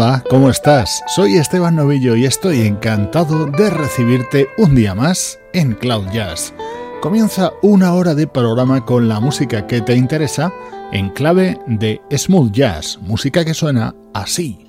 Hola, ¿cómo estás? Soy Esteban Novillo y estoy encantado de recibirte un día más en Cloud Jazz. Comienza una hora de programa con la música que te interesa en clave de smooth jazz, música que suena así.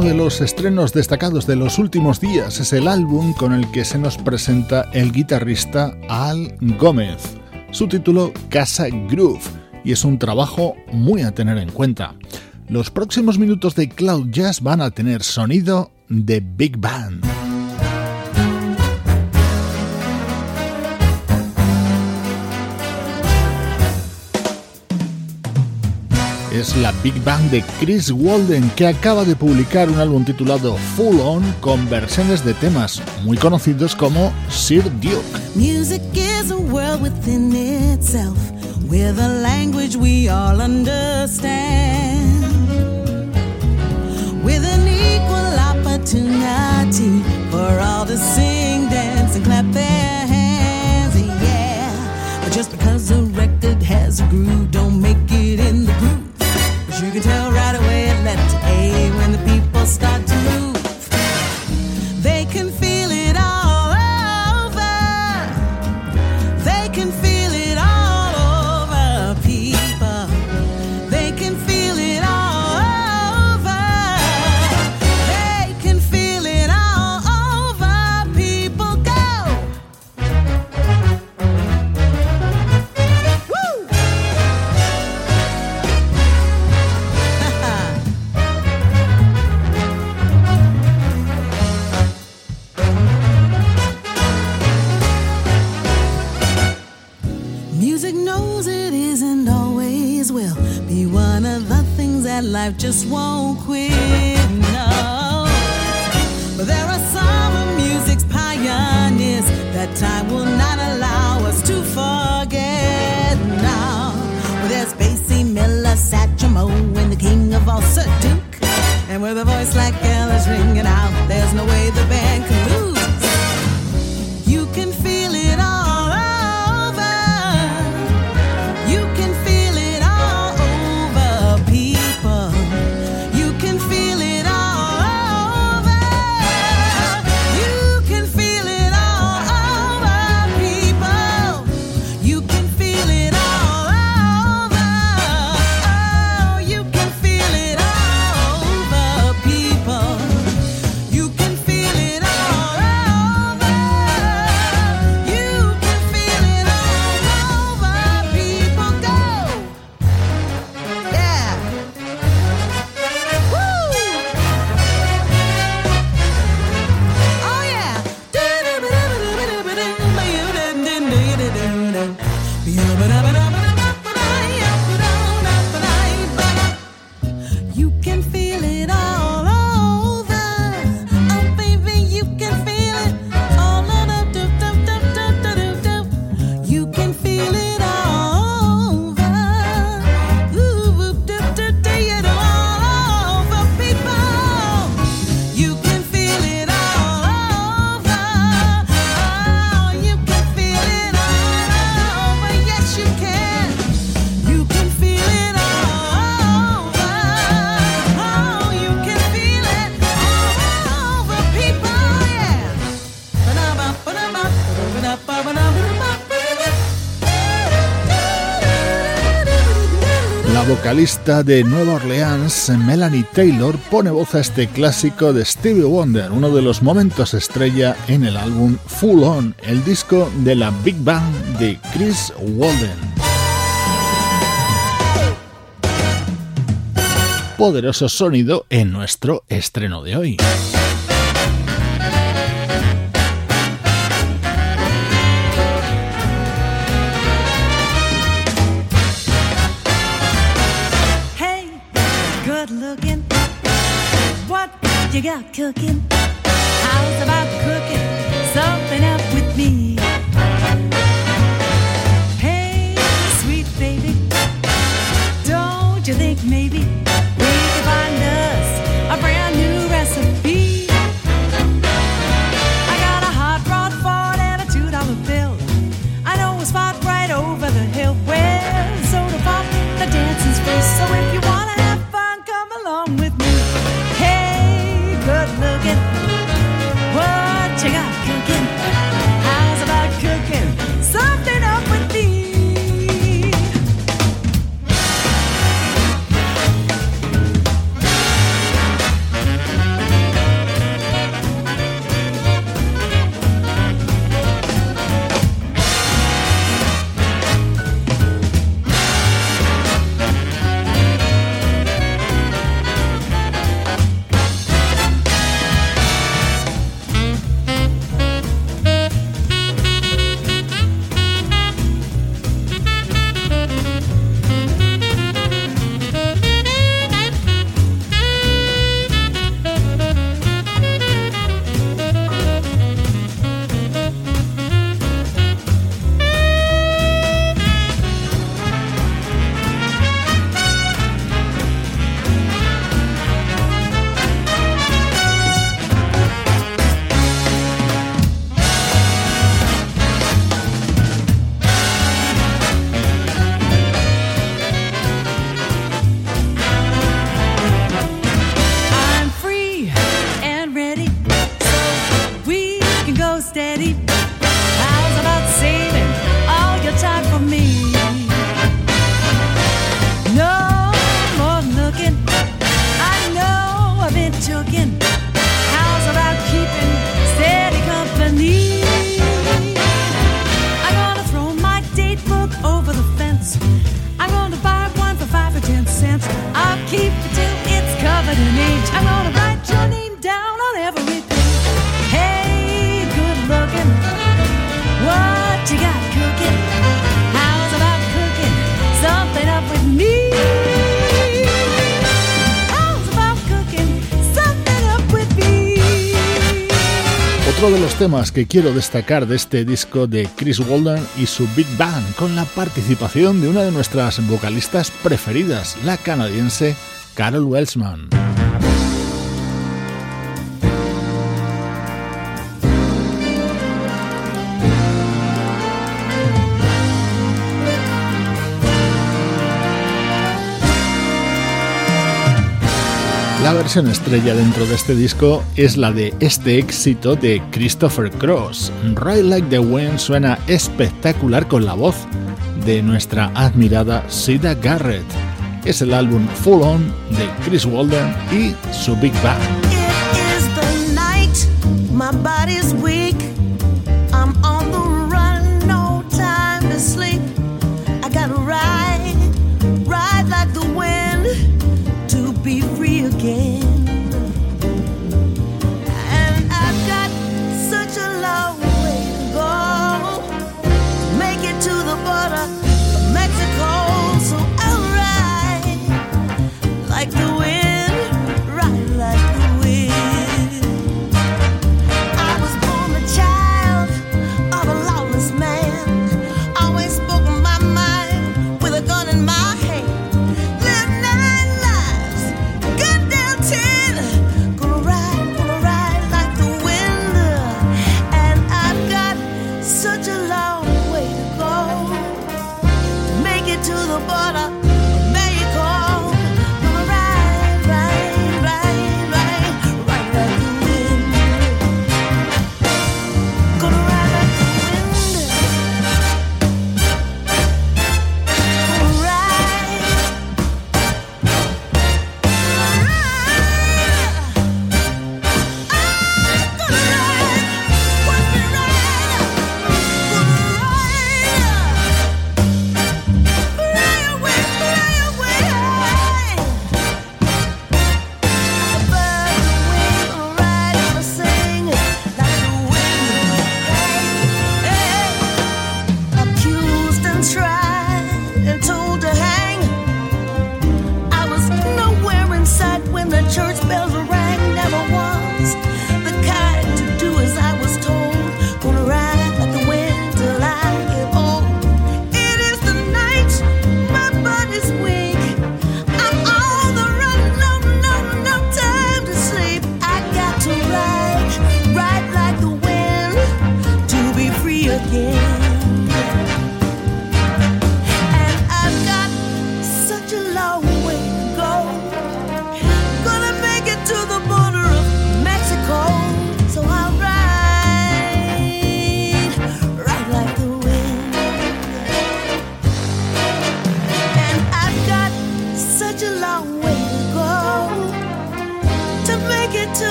Uno de los estrenos destacados de los últimos días es el álbum con el que se nos presenta el guitarrista Al Gómez. Su título Casa Groove y es un trabajo muy a tener en cuenta. Los próximos minutos de Cloud Jazz van a tener sonido de Big Band. Es la Big Bang de Chris Walden, que acaba de publicar un álbum titulado Full On con versiones de temas muy conocidos como Sir Duke. Music is a world within itself, with a language we all understand. With an equal opportunity for all to sing, dance, and clap their hands. Yeah, but just because a record has a groove, don't make it. You can tell right away to A when the people start to move. Just won't vocalista de Nueva Orleans, Melanie Taylor, pone voz a este clásico de Stevie Wonder, uno de los momentos estrella en el álbum Full On, el disco de la Big Bang de Chris Walden. Poderoso sonido en nuestro estreno de hoy. Temas que quiero destacar de este disco de Chris Walden y su Big Band, con la participación de una de nuestras vocalistas preferidas, la canadiense Carol Welsman. La versión estrella dentro de este disco es la de este éxito de Christopher Cross. Ride Like the Wind suena espectacular con la voz de nuestra admirada Sida Garrett. Es el álbum Full On de Chris Walden y su Big Bang.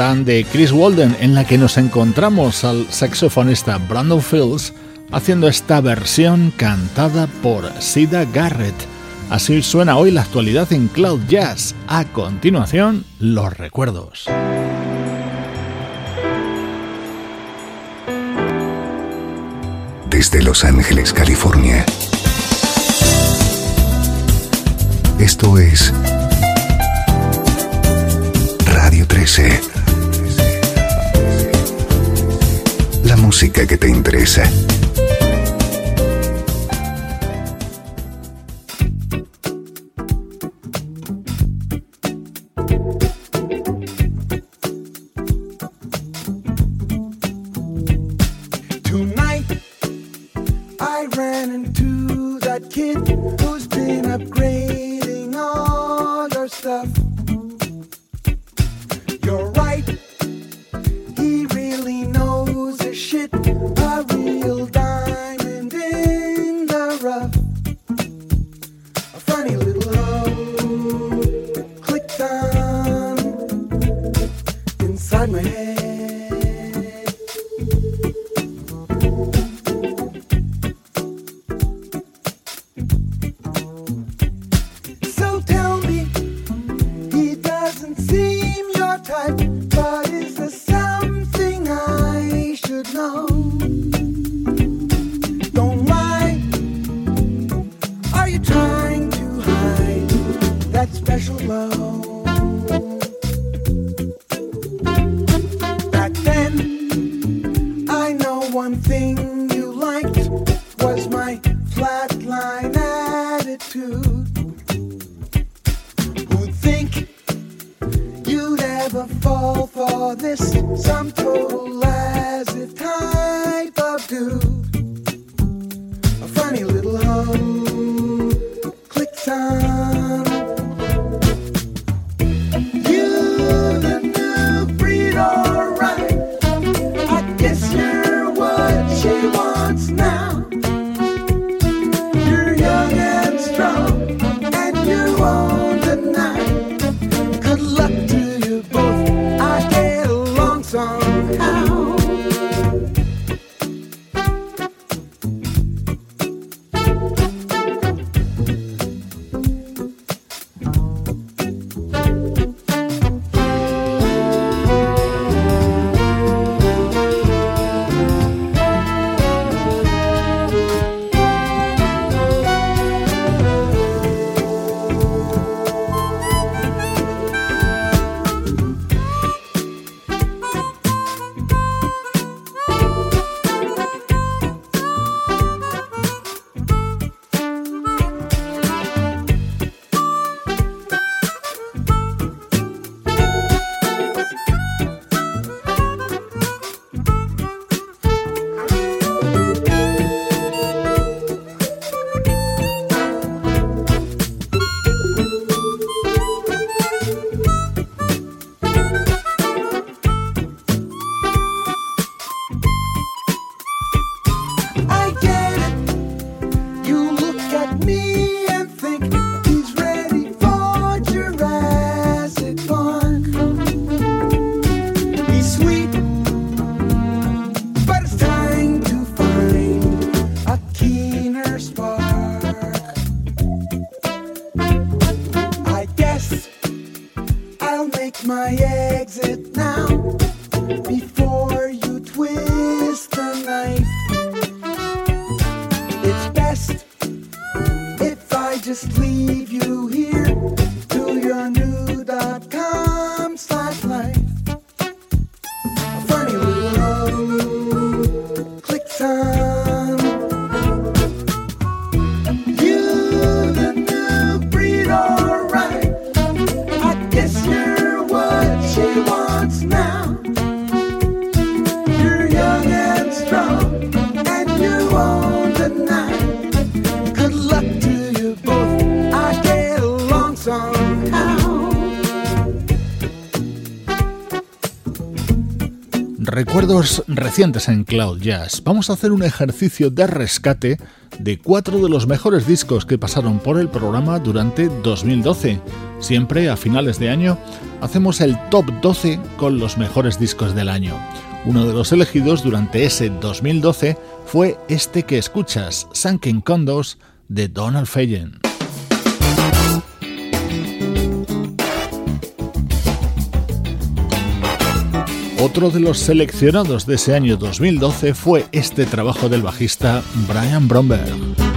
De Chris Walden en la que nos encontramos al saxofonista Brandon Fields haciendo esta versión cantada por Sida Garrett. Así suena hoy la actualidad en Cloud Jazz. A continuación, los recuerdos. Desde Los Ángeles, California. Esto es Radio 13. Que te interesa. Recuerdos recientes en Cloud Jazz. Vamos a hacer un ejercicio de rescate de cuatro de los mejores discos que pasaron por el programa durante 2012. Siempre a finales de año hacemos el top 12 con los mejores discos del año. Uno de los elegidos durante ese 2012 fue este que escuchas, Sunken Condos de Donald Fagen. Otro de los seleccionados de ese año 2012 fue este trabajo del bajista Brian Bromberg.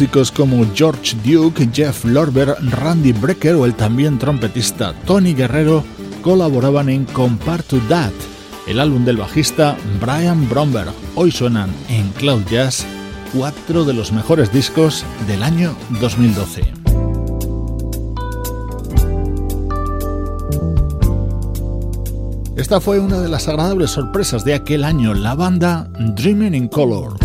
Músicos como George Duke, Jeff Lorber, Randy Brecker o el también trompetista Tony Guerrero colaboraban en Compare to That, el álbum del bajista Brian Bromberg. Hoy suenan en Cloud Jazz cuatro de los mejores discos del año 2012. Esta fue una de las agradables sorpresas de aquel año, la banda Dreaming in Color.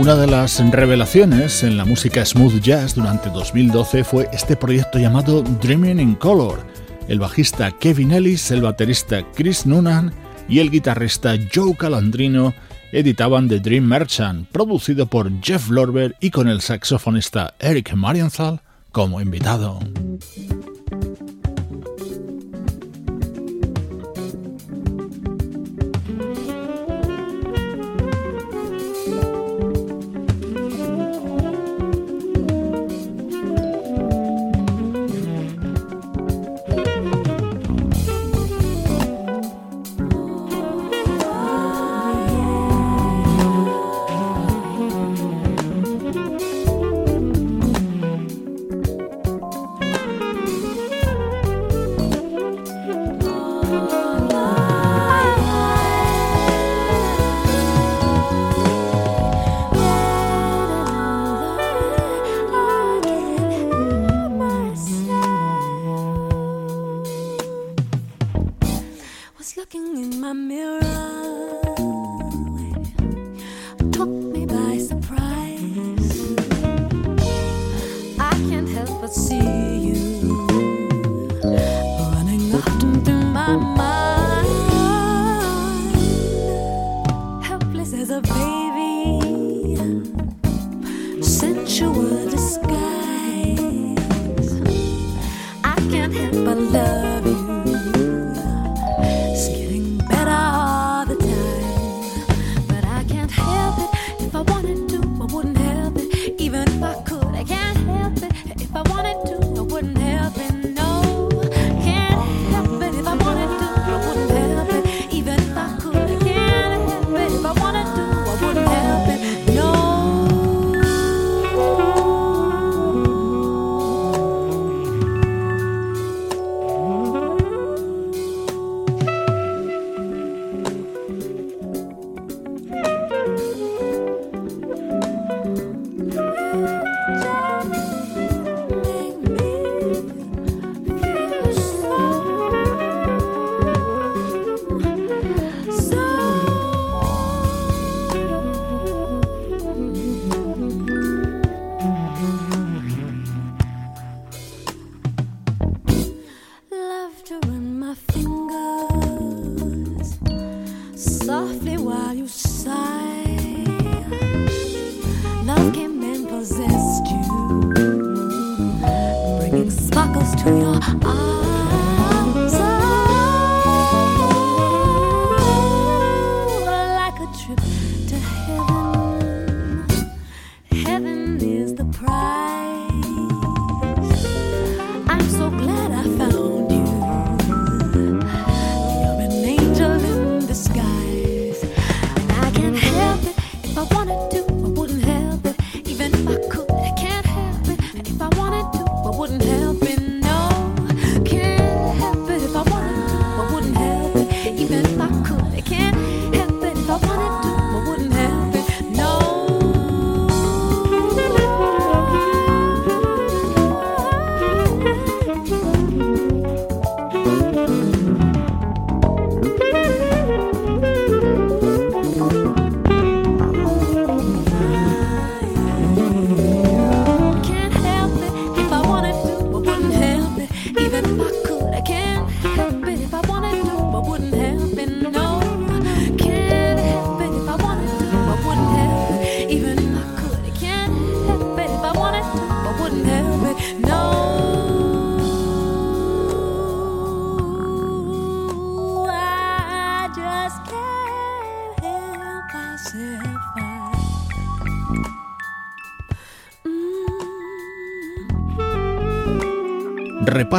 Una de las revelaciones en la música smooth jazz durante 2012 fue este proyecto llamado Dreaming in Color. El bajista Kevin Ellis, el baterista Chris Noonan y el guitarrista Joe Calandrino editaban The Dream Merchant, producido por Jeff Lorber y con el saxofonista Eric Marienthal como invitado.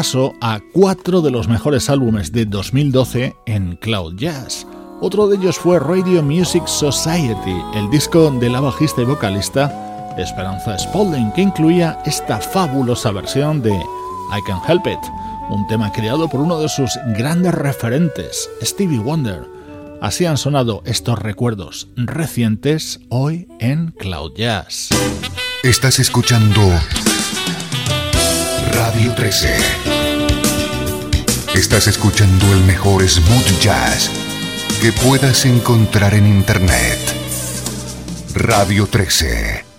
Repaso a cuatro de los mejores álbumes de 2012 en Cloud Jazz. Otro de ellos fue Radio Music Society, el disco de la bajista y vocalista Esperanza Spalding, que incluía esta fabulosa versión de I Can Help It, un tema creado por uno de sus grandes referentes, Stevie Wonder. Así han sonado estos recuerdos recientes hoy en Cloud Jazz. Estás escuchando Radio 13. Estás escuchando el mejor smooth jazz que puedas encontrar en Internet. Radio 13.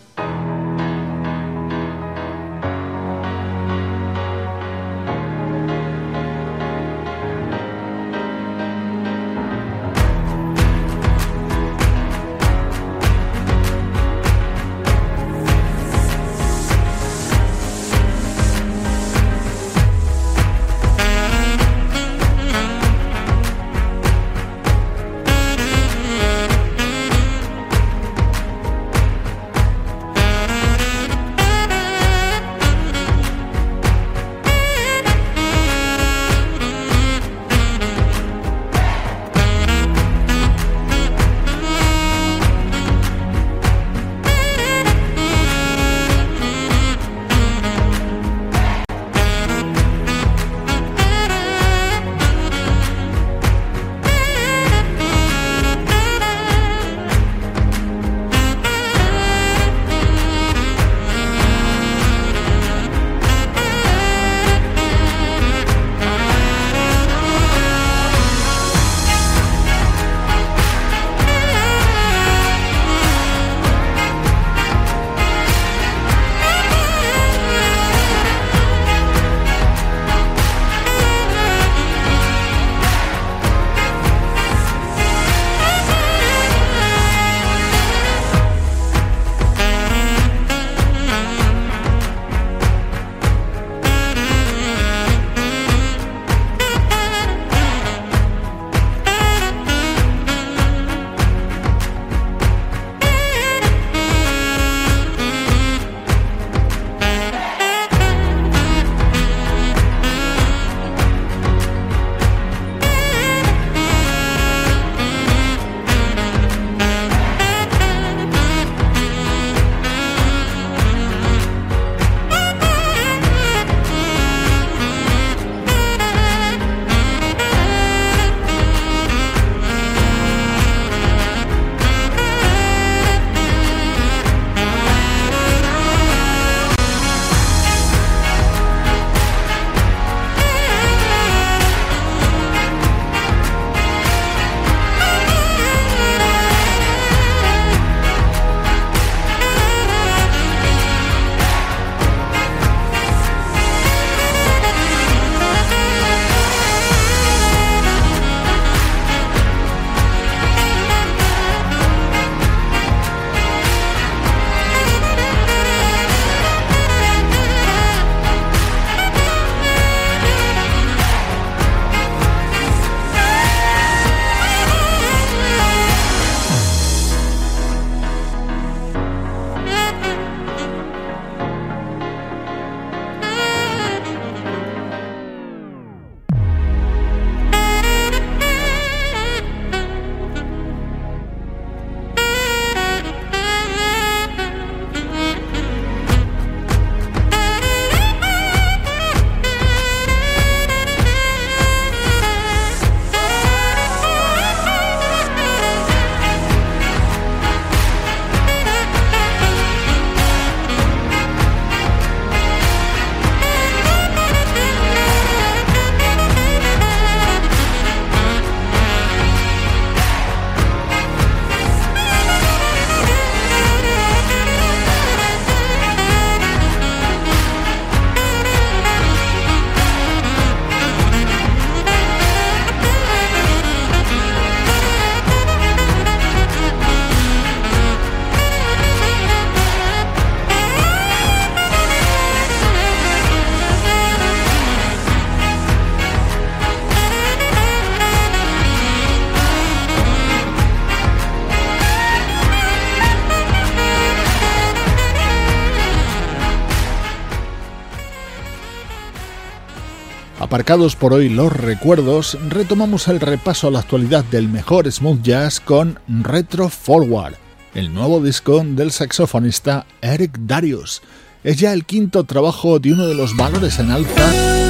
Aparcados por hoy los recuerdos, retomamos el repaso a la actualidad del mejor smooth jazz con Retro Forward, el nuevo disco del saxofonista Eric Darius. Es ya el quinto trabajo de uno de los valores en alza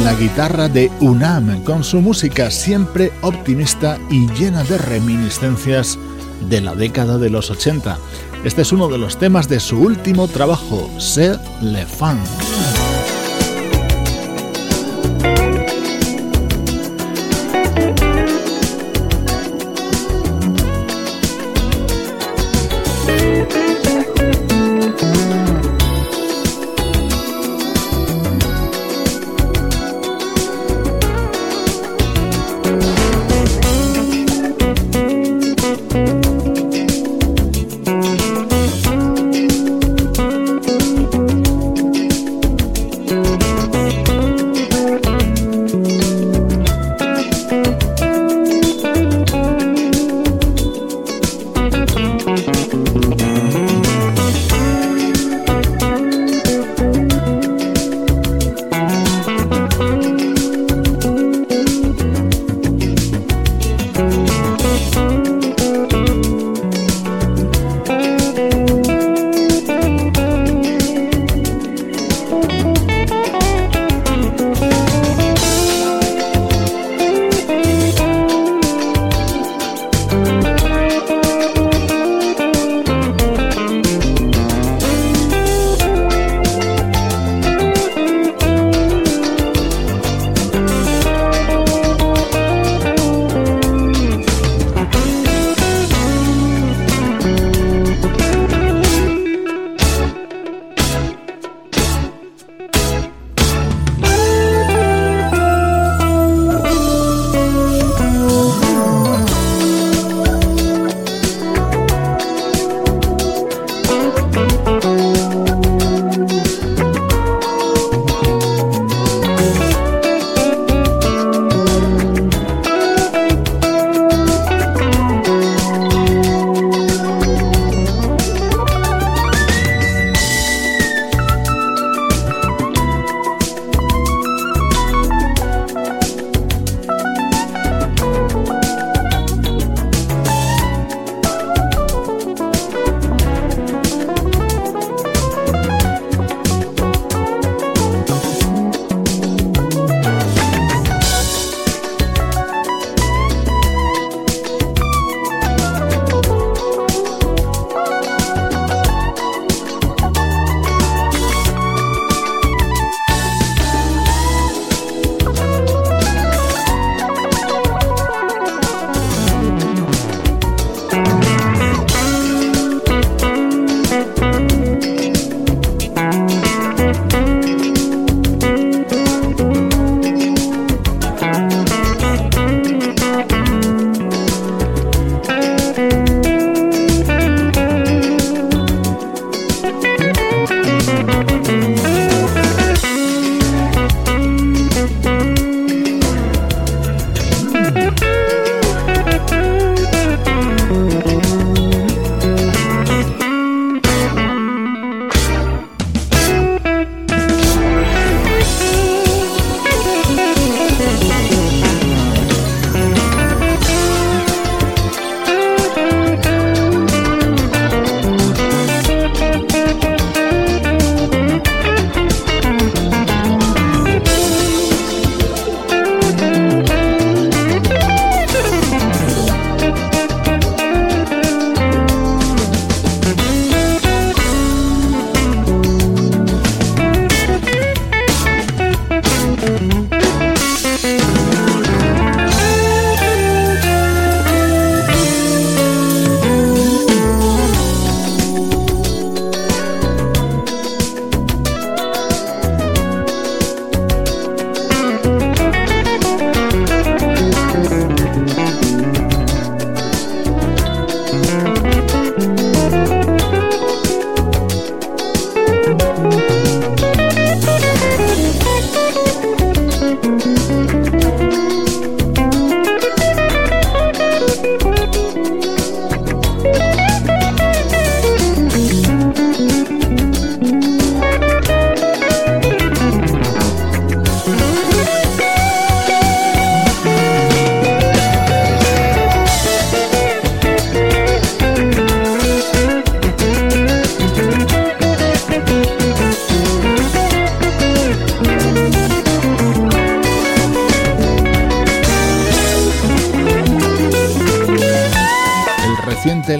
la guitarra de Unam con su música siempre optimista y llena de reminiscencias de la década de los 80. Este es uno de los temas de su último trabajo, C'est le Funk.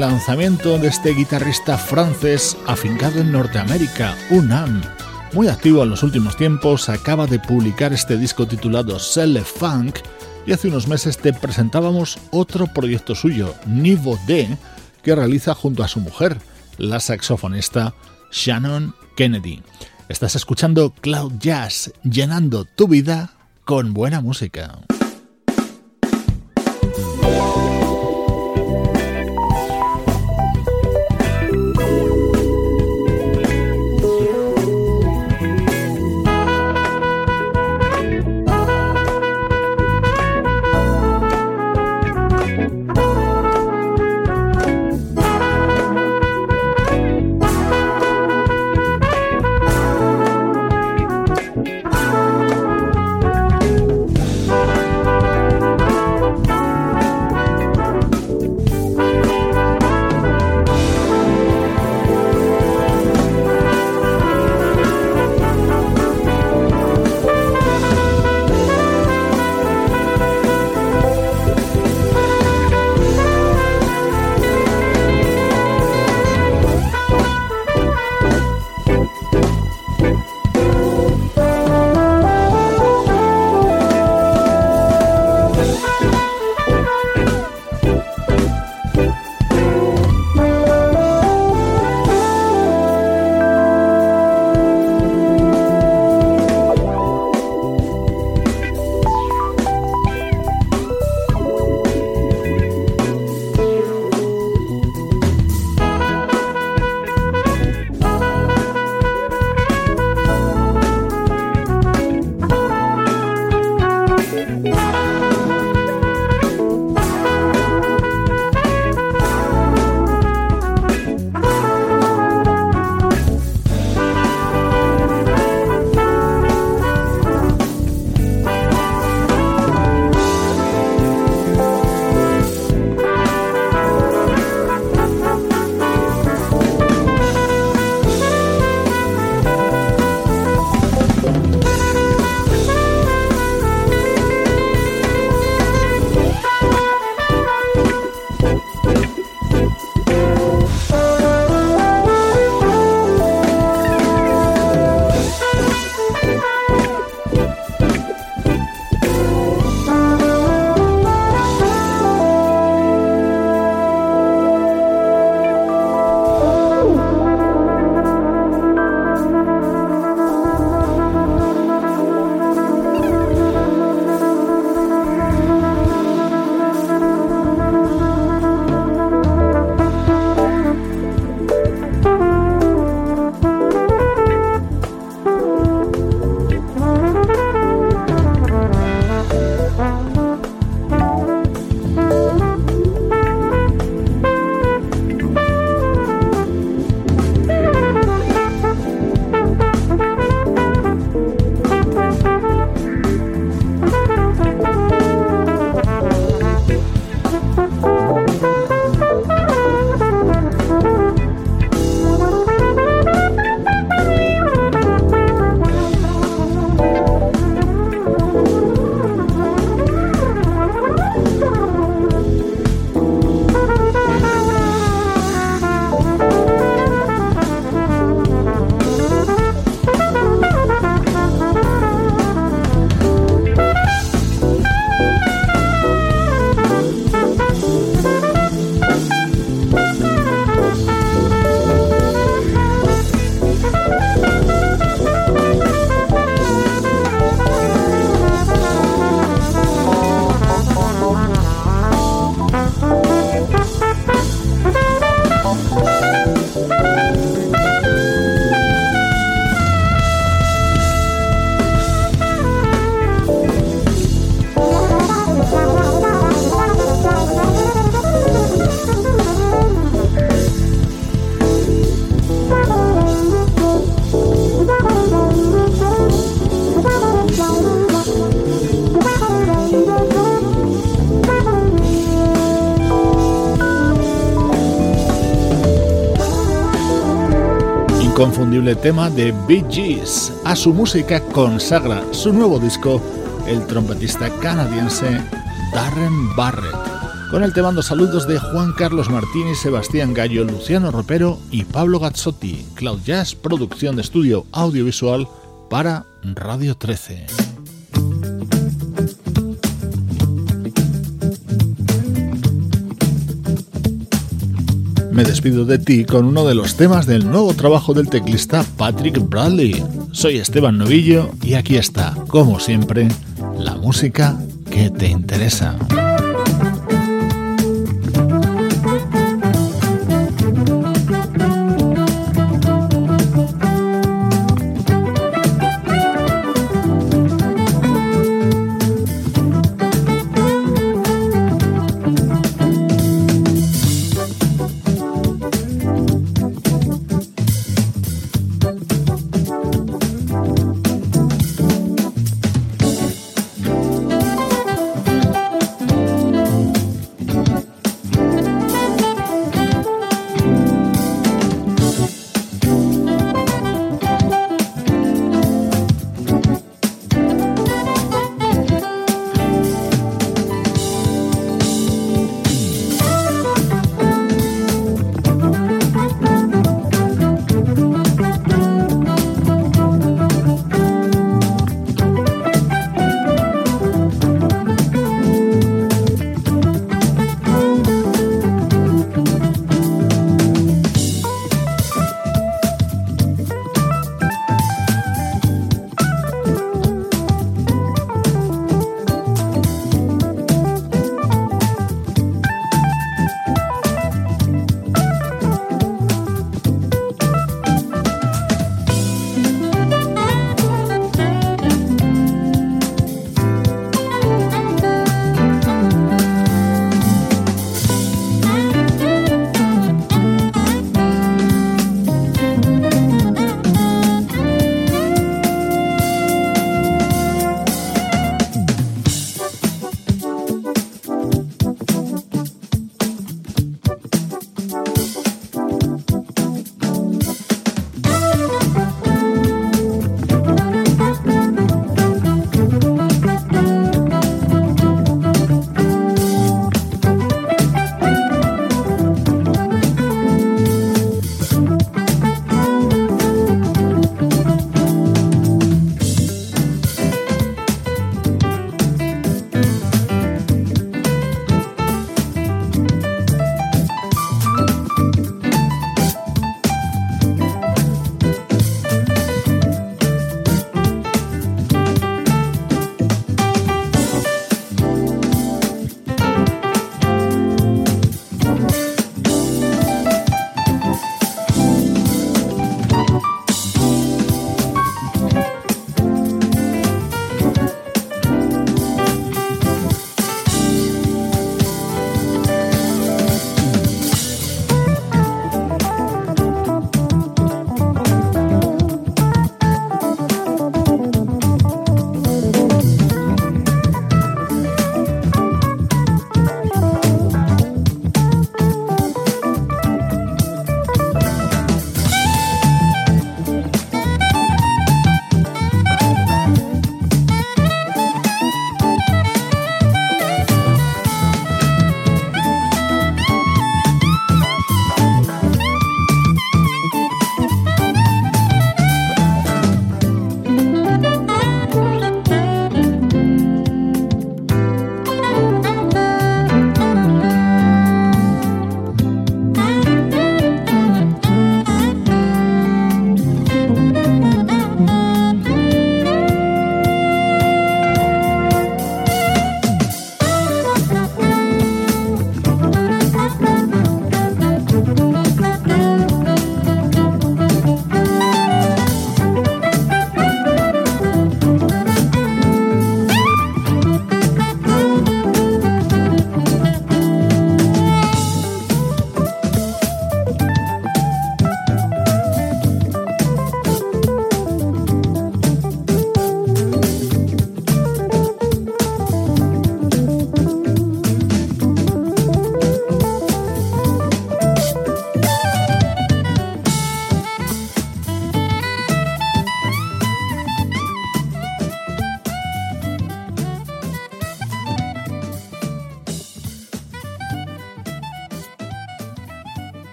Lanzamiento de este guitarrista francés afincado en Norteamérica, Unam. Muy activo en los últimos tiempos, acaba de publicar este disco titulado Celle Funk y hace unos meses te presentábamos otro proyecto suyo, Niveau D, que realiza junto a su mujer, la saxofonista Shannon Kennedy. Estás escuchando Cloud Jazz, llenando tu vida con buena música. Inconfundible tema de Bee Gees. A su música consagra su nuevo disco el trompetista canadiense Darren Barrett. Con el te mando saludos de Juan Carlos Martínez, Sebastián Gallo, Luciano Ropero y Pablo Gazzotti. Cloud Jazz, producción de estudio audiovisual para Radio 13. Me despido de ti con uno de los temas del nuevo trabajo del teclista Patrick Bradley. Soy Esteban Novillo y aquí está, como siempre, la música que te interesa.